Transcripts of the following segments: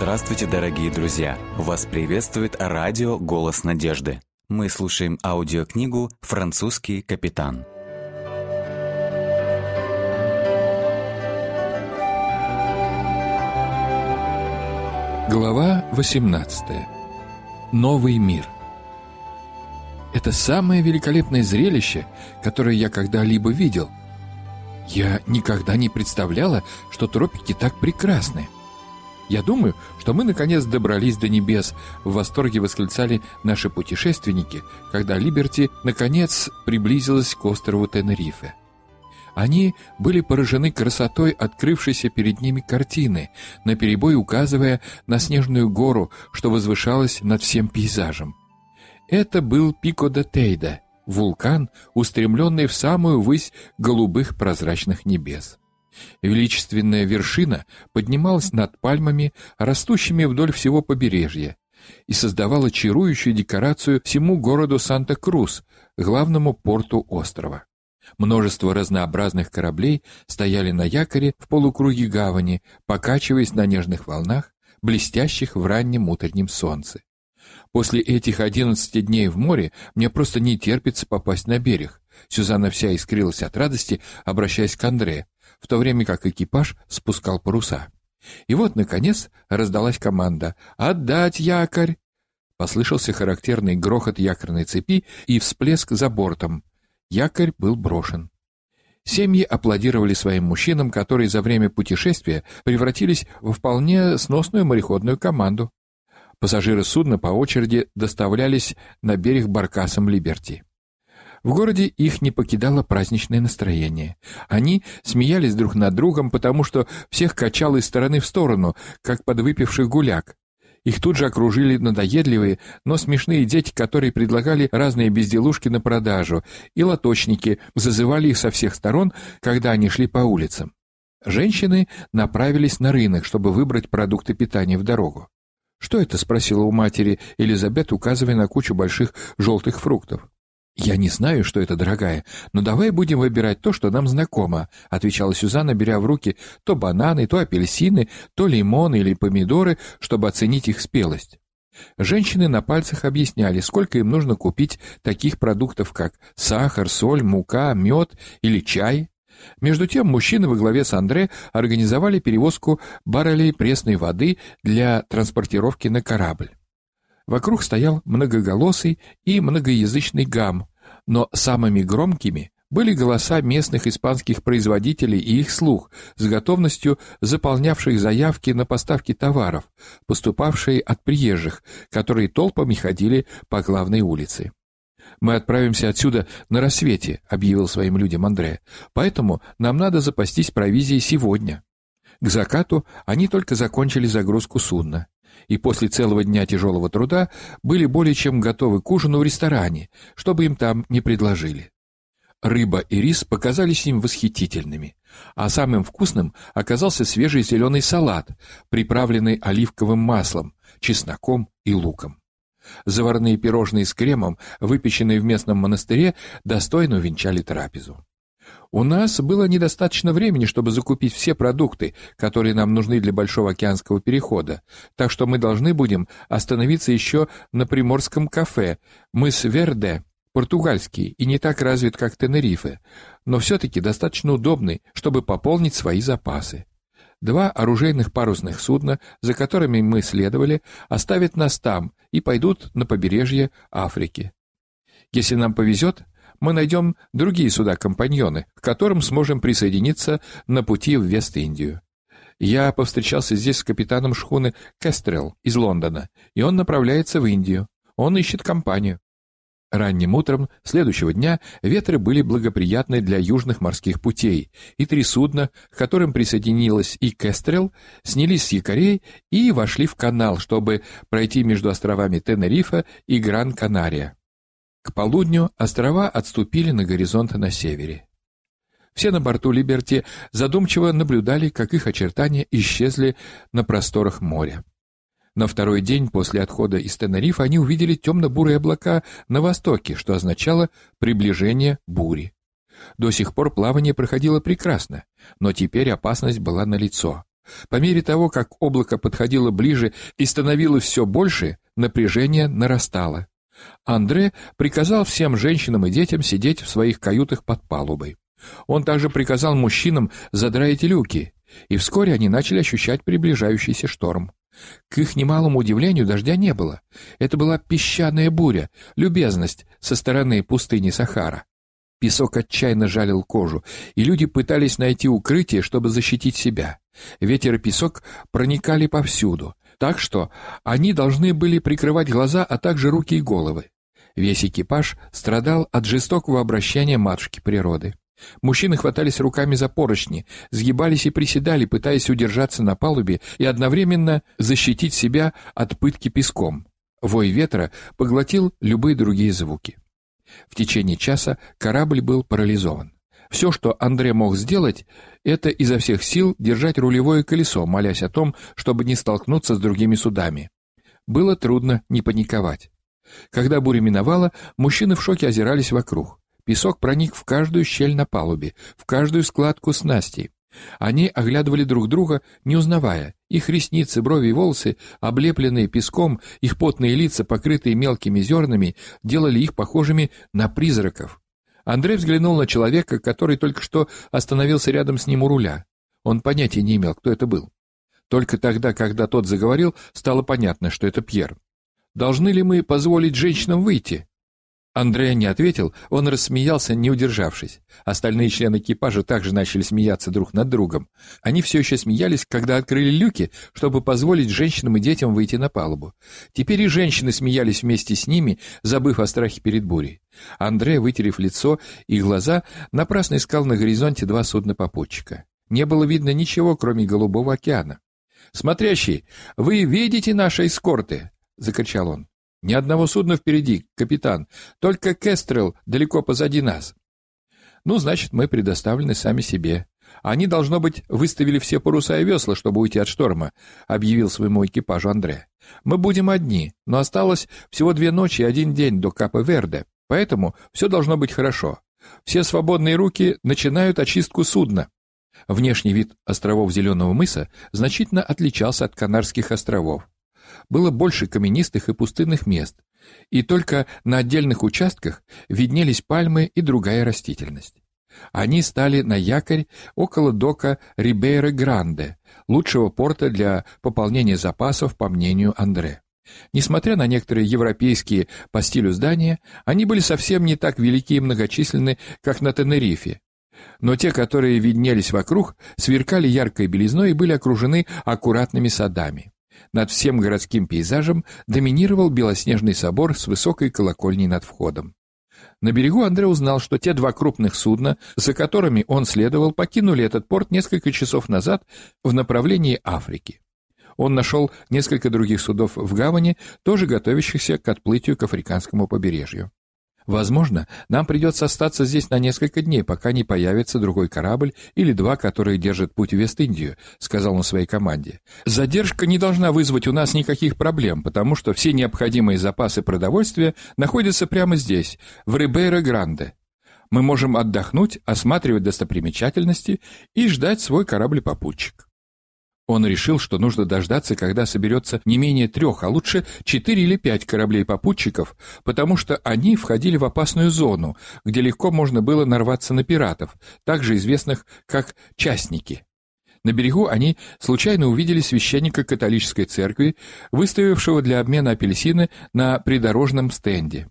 Здравствуйте, дорогие друзья! Вас приветствует радио «Голос надежды». Мы слушаем аудиокнигу «Французский капитан». Глава 18. Новый мир. Это самое великолепное зрелище, которое я когда-либо видел. Я никогда не представляла, что тропики так прекрасны. Я думаю, что мы наконец добрались до небес, в восторге восклицали наши путешественники, когда Либерти наконец приблизилась к острову Тенерифе. Они были поражены красотой открывшейся перед ними картины, наперебой указывая на снежную гору, что возвышалась над всем пейзажем. Это был Пико де Тейда, вулкан, устремленный в самую высь голубых прозрачных небес. Величественная вершина поднималась над пальмами, растущими вдоль всего побережья, и создавала чарующую декорацию всему городу Санта-Крус, главному порту острова. Множество разнообразных кораблей стояли на якоре в полукруге гавани, покачиваясь на нежных волнах, блестящих в раннем утреннем солнце. После этих одиннадцати дней в море мне просто не терпится попасть на берег. Сюзанна вся искрилась от радости, обращаясь к Андре, в то время как экипаж спускал паруса. И вот, наконец, раздалась команда «Отдать якорь!». Послышался характерный грохот якорной цепи и всплеск за бортом. Якорь был брошен. Семьи аплодировали своим мужчинам, которые за время путешествия превратились в вполне сносную мореходную команду. Пассажиры судна по очереди доставлялись на берег баркасом «Либерти». В городе их не покидало праздничное настроение. Они смеялись друг над другом, потому что всех качало из стороны в сторону, как подвыпивших гуляк. Их тут же окружили надоедливые, но смешные дети, которые предлагали разные безделушки на продажу, и лоточники зазывали их со всех сторон, когда они шли по улицам. Женщины направились на рынок, чтобы выбрать продукты питания в дорогу. «Что это?» — спросила у матери Элизабет, указывая на кучу больших желтых фруктов. «Я не знаю, что это, дорогая, но давай будем выбирать то, что нам знакомо», — отвечала Сюзанна, беря в руки то бананы, то апельсины, то лимоны или помидоры, чтобы оценить их спелость. Женщины на пальцах объясняли, сколько им нужно купить таких продуктов, как сахар, соль, мука, мед или чай. Между тем мужчины во главе с Андре организовали перевозку баррелей пресной воды для транспортировки на корабль. Вокруг стоял многоголосый и многоязычный гам, но самыми громкими были голоса местных испанских производителей и их слух, с готовностью заполнявших заявки на поставки товаров, поступавшие от приезжих, которые толпами ходили по главной улице. «Мы отправимся отсюда на рассвете», — объявил своим людям Андре, «поэтому нам надо запастись провизией сегодня». К закату они только закончили загрузку судна и после целого дня тяжелого труда были более чем готовы к ужину в ресторане, чтобы им там не предложили. Рыба и рис показались им восхитительными, а самым вкусным оказался свежий зеленый салат, приправленный оливковым маслом, чесноком и луком. Заварные пирожные с кремом, выпеченные в местном монастыре, достойно увенчали трапезу. У нас было недостаточно времени, чтобы закупить все продукты, которые нам нужны для Большого океанского перехода, так что мы должны будем остановиться еще на приморском кафе «Мыс Верде», португальский и не так развит, как Тенерифе, но все-таки достаточно удобный, чтобы пополнить свои запасы. Два оружейных парусных судна, за которыми мы следовали, оставят нас там и пойдут на побережье Африки. Если нам повезет, мы найдем другие суда-компаньоны, к которым сможем присоединиться на пути в Вест-Индию. Я повстречался здесь с капитаном шхуны Кестрелл из Лондона, и он направляется в Индию. Он ищет компанию. Ранним утром следующего дня ветры были благоприятны для южных морских путей, и три судна, к которым присоединилась и Кестрел, снялись с якорей и вошли в канал, чтобы пройти между островами Тенерифа и Гран-Канария. К полудню острова отступили на горизонт на севере. Все на борту «Либерти» задумчиво наблюдали, как их очертания исчезли на просторах моря. На второй день после отхода из Тенерифа они увидели темно-бурые облака на востоке, что означало приближение бури. До сих пор плавание проходило прекрасно, но теперь опасность была налицо. По мере того, как облако подходило ближе и становилось все больше, напряжение нарастало. Андре приказал всем женщинам и детям сидеть в своих каютах под палубой. Он также приказал мужчинам задраить люки, и вскоре они начали ощущать приближающийся шторм. К их немалому удивлению дождя не было. Это была песчаная буря, любезность со стороны пустыни Сахара. Песок отчаянно жалил кожу, и люди пытались найти укрытие, чтобы защитить себя. Ветер и песок проникали повсюду, так что они должны были прикрывать глаза, а также руки и головы. Весь экипаж страдал от жестокого обращения матушки природы. Мужчины хватались руками за поручни, сгибались и приседали, пытаясь удержаться на палубе и одновременно защитить себя от пытки песком. Вой ветра поглотил любые другие звуки. В течение часа корабль был парализован. Все, что Андре мог сделать, это изо всех сил держать рулевое колесо, молясь о том, чтобы не столкнуться с другими судами. Было трудно не паниковать. Когда буря миновала, мужчины в шоке озирались вокруг. Песок проник в каждую щель на палубе, в каждую складку снасти. Они оглядывали друг друга, не узнавая. Их ресницы, брови и волосы, облепленные песком, их потные лица, покрытые мелкими зернами, делали их похожими на призраков. Андрей взглянул на человека, который только что остановился рядом с ним у руля. Он понятия не имел, кто это был. Только тогда, когда тот заговорил, стало понятно, что это Пьер. «Должны ли мы позволить женщинам выйти?» Андрея не ответил, он рассмеялся, не удержавшись. Остальные члены экипажа также начали смеяться друг над другом. Они все еще смеялись, когда открыли люки, чтобы позволить женщинам и детям выйти на палубу. Теперь и женщины смеялись вместе с ними, забыв о страхе перед бурей. Андрей, вытерев лицо и глаза, напрасно искал на горизонте два судна попутчика. Не было видно ничего, кроме голубого океана. «Смотрящий, вы видите наши эскорты?» — закричал он. Ни одного судна впереди, капитан. Только Кестрел далеко позади нас. Ну, значит, мы предоставлены сами себе. Они, должно быть, выставили все паруса и весла, чтобы уйти от шторма, объявил своему экипажу Андре. Мы будем одни, но осталось всего две ночи и один день до Капа-Верде, поэтому все должно быть хорошо. Все свободные руки начинают очистку судна. Внешний вид островов Зеленого мыса значительно отличался от Канарских островов было больше каменистых и пустынных мест, и только на отдельных участках виднелись пальмы и другая растительность. Они стали на якорь около дока Рибейра-Гранде, лучшего порта для пополнения запасов, по мнению Андре. Несмотря на некоторые европейские по стилю здания, они были совсем не так велики и многочисленны, как на Тенерифе. Но те, которые виднелись вокруг, сверкали яркой белизной и были окружены аккуратными садами. Над всем городским пейзажем доминировал белоснежный собор с высокой колокольней над входом. На берегу Андре узнал, что те два крупных судна, за которыми он следовал, покинули этот порт несколько часов назад в направлении Африки. Он нашел несколько других судов в гавани, тоже готовящихся к отплытию к африканскому побережью. Возможно, нам придется остаться здесь на несколько дней, пока не появится другой корабль или два, которые держат путь в Вест-Индию», — сказал он своей команде. «Задержка не должна вызвать у нас никаких проблем, потому что все необходимые запасы продовольствия находятся прямо здесь, в Рибейро-Гранде. Мы можем отдохнуть, осматривать достопримечательности и ждать свой корабль-попутчик». Он решил, что нужно дождаться, когда соберется не менее трех, а лучше четыре или пять кораблей-попутчиков, потому что они входили в опасную зону, где легко можно было нарваться на пиратов, также известных как «частники». На берегу они случайно увидели священника католической церкви, выставившего для обмена апельсины на придорожном стенде.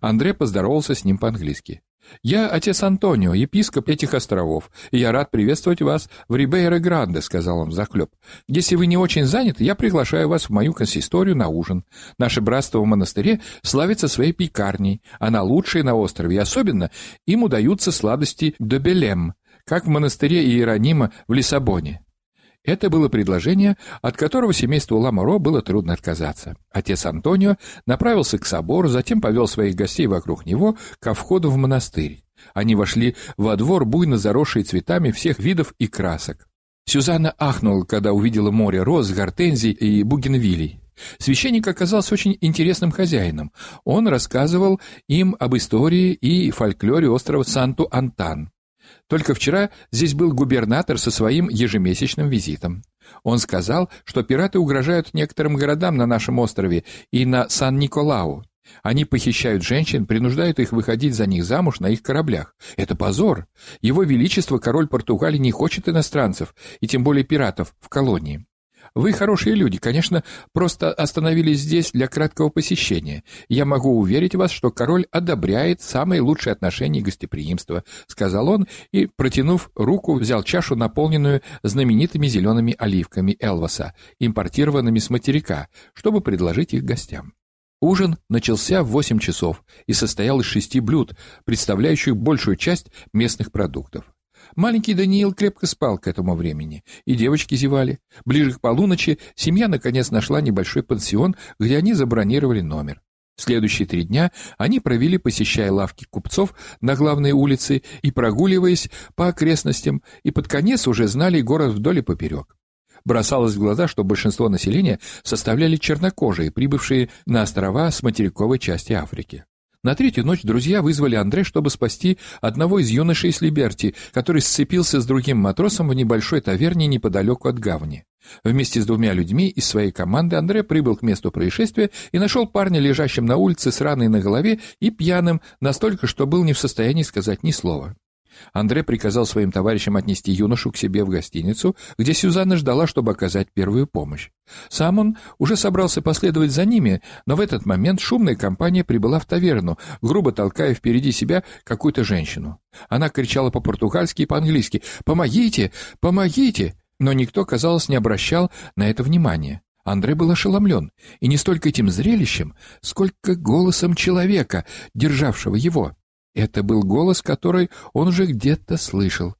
Андре поздоровался с ним по-английски. «Я отец Антонио, епископ этих островов, и я рад приветствовать вас в Рибейро-Гранде», — сказал он взахлеб. «Если вы не очень заняты, я приглашаю вас в мою консисторию на ужин. Наше братство в монастыре славится своей пекарней. Она лучшая на острове, и особенно им удаются сладости добелем, как в монастыре Иеронима в Лиссабоне. Это было предложение, от которого семейству Ламоро было трудно отказаться. Отец Антонио направился к собору, затем повел своих гостей вокруг него ко входу в монастырь. Они вошли во двор, буйно заросший цветами всех видов и красок. Сюзанна ахнула, когда увидела море роз, гортензий и бугенвилей. Священник оказался очень интересным хозяином. Он рассказывал им об истории и фольклоре острова Санту-Антан. Только вчера здесь был губернатор со своим ежемесячным визитом. Он сказал, что пираты угрожают некоторым городам на нашем острове и на Сан-Николау. Они похищают женщин, принуждают их выходить за них замуж на их кораблях. Это позор. Его Величество, король Португалии, не хочет иностранцев, и тем более пиратов, в колонии. Вы хорошие люди, конечно, просто остановились здесь для краткого посещения. Я могу уверить вас, что король одобряет самые лучшие отношения и гостеприимство», — сказал он и, протянув руку, взял чашу, наполненную знаменитыми зелеными оливками Элваса, импортированными с материка, чтобы предложить их гостям. Ужин начался в 8 часов и состоял из шести блюд, представляющих большую часть местных продуктов. Маленький Даниил крепко спал к этому времени, и девочки зевали. Ближе к полуночи семья наконец нашла небольшой пансион, где они забронировали номер. Следующие три дня они провели, посещая лавки купцов на главной улице и прогуливаясь по окрестностям, и под конец уже знали город вдоль и поперек. Бросалось в глаза, что большинство населения составляли чернокожие, прибывшие на острова с материковой части Африки. На третью ночь друзья вызвали Андре, чтобы спасти одного из юношей из Либерти, который сцепился с другим матросом в небольшой таверне неподалеку от гавани. Вместе с двумя людьми из своей команды Андре прибыл к месту происшествия и нашел парня, лежащим на улице с раной на голове и пьяным, настолько, что был не в состоянии сказать ни слова. Андре приказал своим товарищам отнести юношу к себе в гостиницу, где Сюзанна ждала, чтобы оказать первую помощь. Сам он уже собрался последовать за ними, но в этот момент шумная компания прибыла в таверну, грубо толкая впереди себя какую-то женщину. Она кричала по-португальски и по-английски «Помогите! Помогите!» Но никто, казалось, не обращал на это внимания. Андре был ошеломлен, и не столько этим зрелищем, сколько голосом человека, державшего его. Это был голос, который он уже где-то слышал.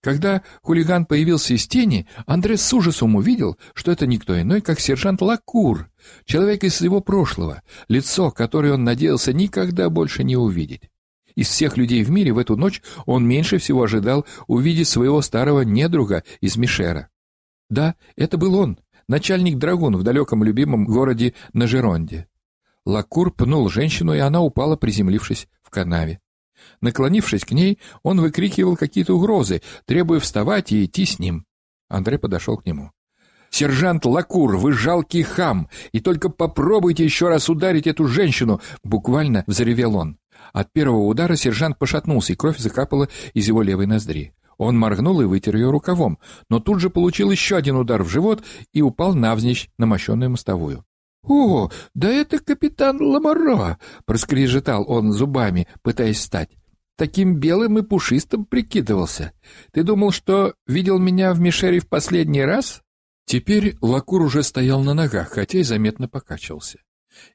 Когда хулиган появился из тени, Андре с ужасом увидел, что это никто иной, как сержант Лакур, человек из его прошлого, лицо, которое он надеялся никогда больше не увидеть. Из всех людей в мире в эту ночь он меньше всего ожидал увидеть своего старого недруга из Мишера. Да, это был он, начальник драгун в далеком любимом городе Нажеронде. Лакур пнул женщину, и она упала, приземлившись в канаве. Наклонившись к ней, он выкрикивал какие-то угрозы, требуя вставать и идти с ним. Андрей подошел к нему. «Сержант Лакур, вы жалкий хам, и только попробуйте еще раз ударить эту женщину!» Буквально взревел он. От первого удара сержант пошатнулся, и кровь закапала из его левой ноздри. Он моргнул и вытер ее рукавом, но тут же получил еще один удар в живот и упал навзничь на мощенную мостовую. «О, да это капитан Ламаро!» — проскрежетал он зубами, пытаясь встать. «Таким белым и пушистым прикидывался. Ты думал, что видел меня в Мишере в последний раз?» Теперь Лакур уже стоял на ногах, хотя и заметно покачивался.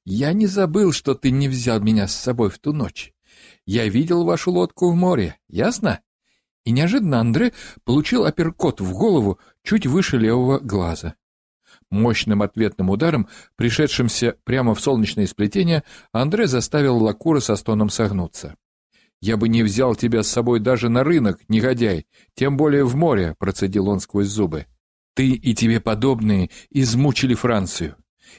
«Я не забыл, что ты не взял меня с собой в ту ночь. Я видел вашу лодку в море, ясно?» И неожиданно Андре получил апперкот в голову чуть выше левого глаза. Мощным ответным ударом, пришедшимся прямо в солнечное сплетение, Андре заставил Лакура со стоном согнуться. «Я бы не взял тебя с собой даже на рынок, негодяй, тем более в море», — процедил он сквозь зубы. «Ты и тебе подобные измучили Францию.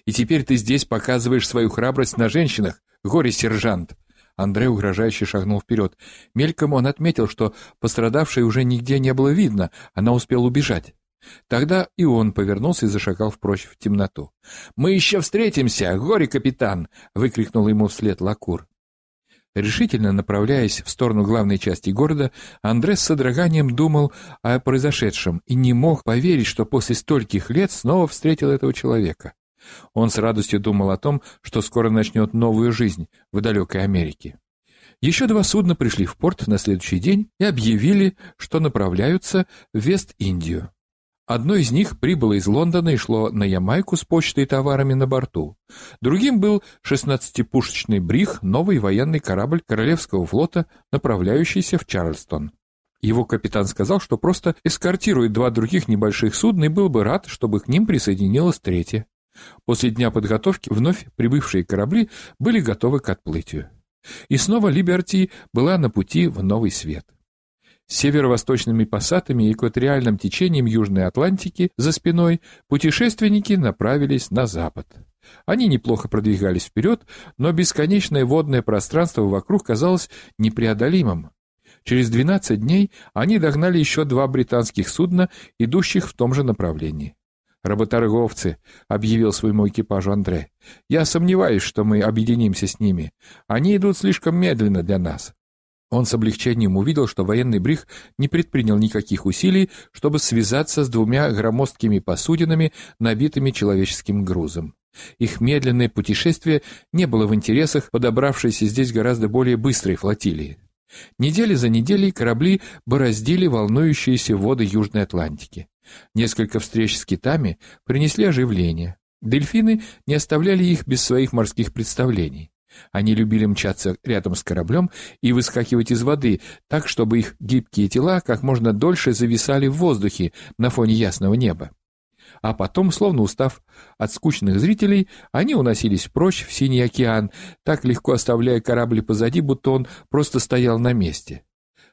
И теперь ты здесь показываешь свою храбрость на женщинах, горе-сержант». Андрей угрожающе шагнул вперед. Мельком он отметил, что пострадавшей уже нигде не было видно, она успела убежать. Тогда и он повернулся и зашагал впрочь в темноту. «Мы еще встретимся, горе-капитан!» — выкрикнул ему вслед Лакур. Решительно направляясь в сторону главной части города, Андре с содроганием думал о произошедшем и не мог поверить, что после стольких лет снова встретил этого человека. Он с радостью думал о том, что скоро начнет новую жизнь в далекой Америке. Еще два судна пришли в порт на следующий день и объявили, что направляются в Вест-Индию. Одно из них прибыло из Лондона и шло на Ямайку с почтой и товарами на борту. Другим был 16-пушечный «Брих», новый военный корабль Королевского флота, направляющийся в Чарльстон. Его капитан сказал, что просто эскортирует два других небольших судна и был бы рад, чтобы к ним присоединилось третье. После дня подготовки вновь прибывшие корабли были готовы к отплытию. И снова «Либерти» была на пути в новый свет северо-восточными пассатами и экваториальным течением Южной Атлантики за спиной путешественники направились на запад. Они неплохо продвигались вперед, но бесконечное водное пространство вокруг казалось непреодолимым. Через 12 дней они догнали еще два британских судна, идущих в том же направлении. «Работорговцы», — объявил своему экипажу Андре. «Я сомневаюсь, что мы объединимся с ними. Они идут слишком медленно для нас». Он с облегчением увидел, что военный бриг не предпринял никаких усилий, чтобы связаться с двумя громоздкими посудинами, набитыми человеческим грузом. Их медленное путешествие не было в интересах подобравшейся здесь гораздо более быстрой флотилии. Недели за неделей корабли бороздили волнующиеся воды Южной Атлантики. Несколько встреч с китами принесли оживление. Дельфины не оставляли их без своих морских представлений. Они любили мчаться рядом с кораблем и выскакивать из воды, так, чтобы их гибкие тела как можно дольше зависали в воздухе на фоне ясного неба. А потом, словно устав от скучных зрителей, они уносились прочь в синий океан, так легко оставляя корабль позади, будто он просто стоял на месте.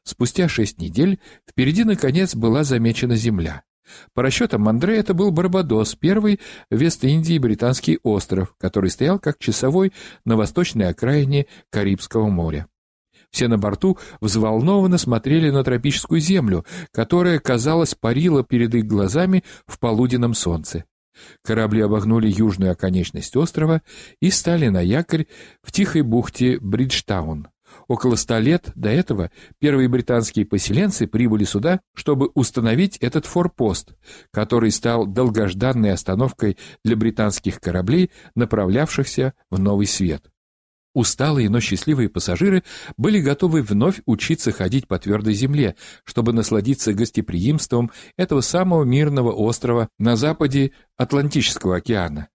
Спустя шесть недель впереди, наконец, была замечена земля. По расчетам Андре это был Барбадос, первый Вест-Индии британский остров, который стоял как часовой на восточной окраине Карибского моря. Все на борту взволнованно смотрели на тропическую землю, которая, казалось, парила перед их глазами в полуденном солнце. Корабли обогнули южную оконечность острова и стали на якорь в тихой бухте Бриджтаун. Около ста лет до этого первые британские поселенцы прибыли сюда, чтобы установить этот форпост, который стал долгожданной остановкой для британских кораблей, направлявшихся в Новый Свет. Усталые, но счастливые пассажиры были готовы вновь учиться ходить по твердой земле, чтобы насладиться гостеприимством этого самого мирного острова на западе Атлантического океана.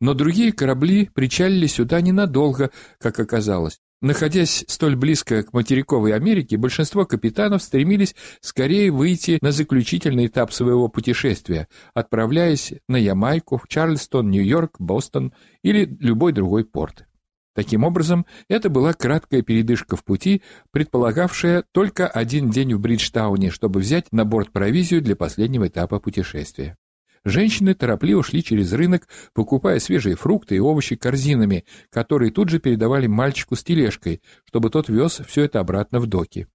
Но другие корабли причалили сюда ненадолго, как оказалось. Находясь столь близко к материковой Америке, большинство капитанов стремились скорее выйти на заключительный этап своего путешествия, отправляясь на Ямайку, Чарльстон, Нью-Йорк, Бостон или любой другой порт. Таким образом, это была краткая передышка в пути, предполагавшая только один день в Бриджтауне, чтобы взять на борт провизию для последнего этапа путешествия. Женщины торопливо шли через рынок, покупая свежие фрукты и овощи корзинами, которые тут же передавали мальчику с тележкой, чтобы тот вез все это обратно в доки.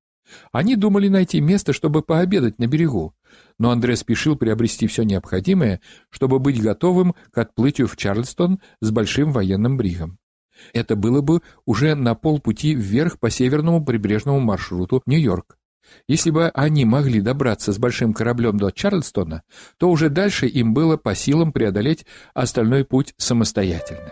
Они думали найти место, чтобы пообедать на берегу, но Андре спешил приобрести все необходимое, чтобы быть готовым к отплытию в Чарльстон с большим военным бригом. Это было бы уже на полпути вверх по северному прибрежному маршруту Нью-Йорк. Если бы они могли добраться с большим кораблем до Чарльстона, то уже дальше им было по силам преодолеть остальной путь самостоятельно.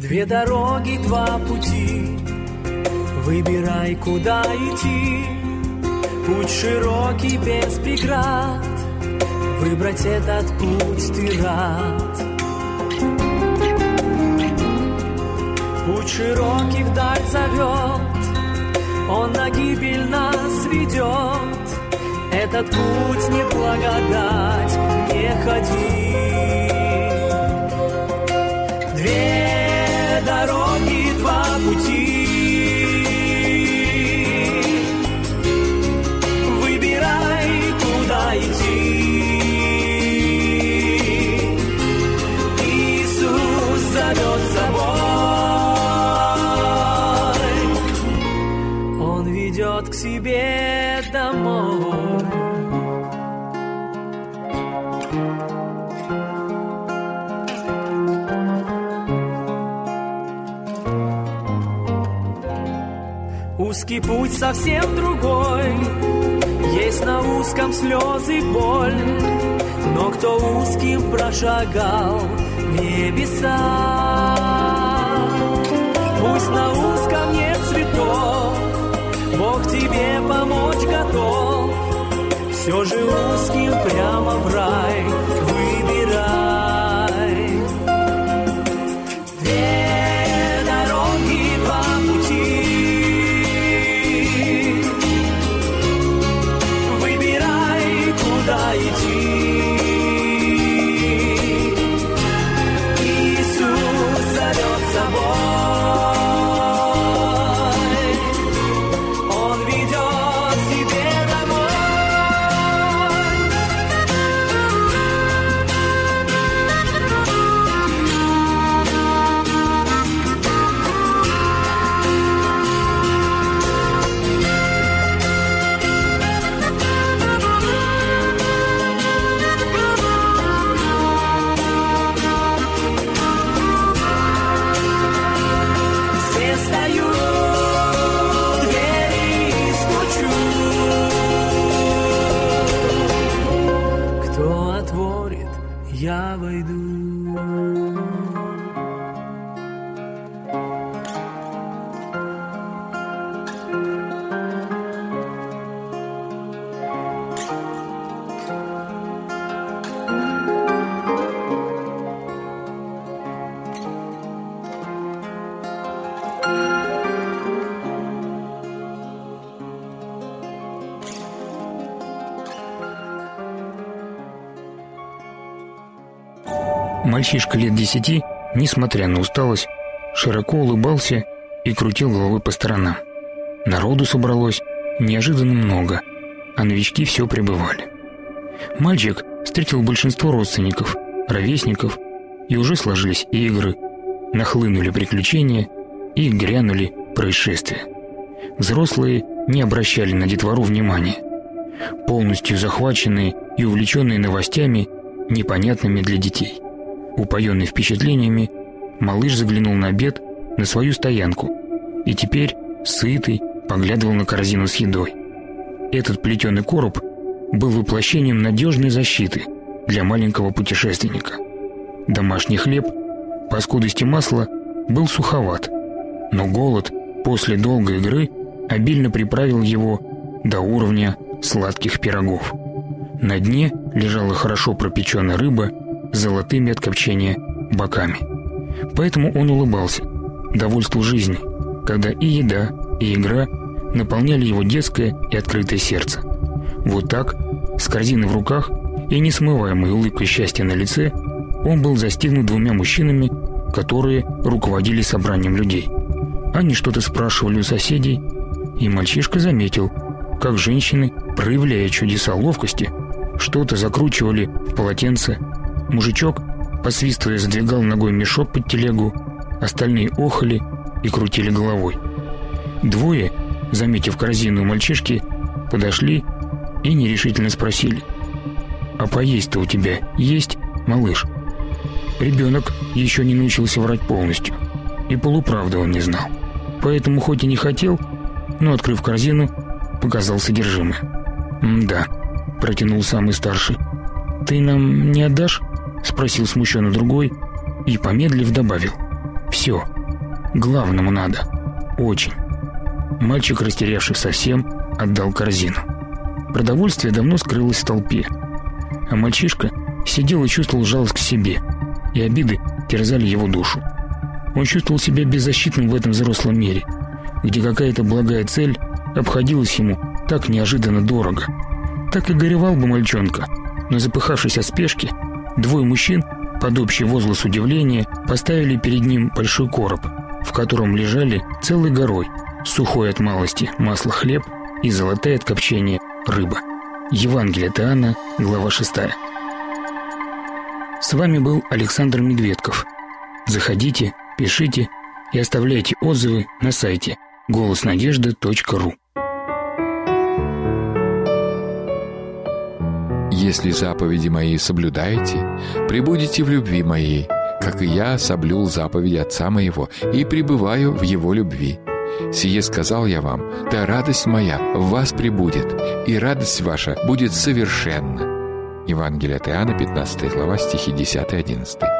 Две дороги, два пути, выбирай, куда идти. Путь широкий, без преград, выбрать этот путь ты рад. Путь широкий вдаль зовет, он на гибель нас ведет. Этот путь не благодать, не ходи. Дороги, два пути. Узкий путь совсем другой, есть на узком слезы боль, но кто узким прошагал небеса, пусть на узком нет цветов, Бог тебе помочь готов, все же узким прямо в рай Мальчишка лет десяти, несмотря на усталость, широко улыбался и крутил головой по сторонам. Народу собралось неожиданно много, а новички все пребывали. Мальчик встретил большинство родственников, ровесников, и уже сложились игры, нахлынули приключения и грянули происшествия. Взрослые не обращали на детвору внимания. Полностью захваченные и увлеченные новостями, непонятными для детей – Упоенный впечатлениями, малыш заглянул на обед на свою стоянку и теперь, сытый, поглядывал на корзину с едой. Этот плетеный короб был воплощением надежной защиты для маленького путешественника. Домашний хлеб, по скудости масла, был суховат, но голод после долгой игры обильно приправил его до уровня сладких пирогов. На дне лежала хорошо пропеченная рыба золотыми от копчения боками. Поэтому он улыбался, довольству жизни, когда и еда, и игра наполняли его детское и открытое сердце. Вот так, с корзиной в руках и несмываемой улыбкой счастья на лице, он был застигнут двумя мужчинами, которые руководили собранием людей. Они что-то спрашивали у соседей, и мальчишка заметил, как женщины, проявляя чудеса ловкости, что-то закручивали в полотенце Мужичок, посвистывая, задвигал ногой мешок под телегу, остальные охали и крутили головой. Двое, заметив корзину мальчишки, подошли и нерешительно спросили. «А поесть-то у тебя есть, малыш?» Ребенок еще не научился врать полностью, и полуправды он не знал. Поэтому хоть и не хотел, но, открыв корзину, показал содержимое. «Да», — протянул самый старший. «Ты нам не отдашь?» — спросил смущенно другой и, помедлив, добавил. «Все. Главному надо. Очень». Мальчик, растерявший совсем, отдал корзину. Продовольствие давно скрылось в толпе, а мальчишка сидел и чувствовал жалость к себе, и обиды терзали его душу. Он чувствовал себя беззащитным в этом взрослом мире, где какая-то благая цель обходилась ему так неожиданно дорого. Так и горевал бы мальчонка, но запыхавшись от спешки, Двое мужчин, под общий возглас удивления, поставили перед ним большой короб, в котором лежали целой горой сухой от малости масло хлеб и золотая от копчения рыба. Евангелие Таана, глава 6. С вами был Александр Медведков. Заходите, пишите и оставляйте отзывы на сайте голоснадежда.ру. Если заповеди мои соблюдаете, пребудете в любви моей, как и я соблюл заповеди Отца моего и пребываю в его любви. «Сие сказал я вам, да радость моя в вас прибудет, и радость ваша будет совершенна». Евангелие от Иоанна, 15 глава, стихи 10-11.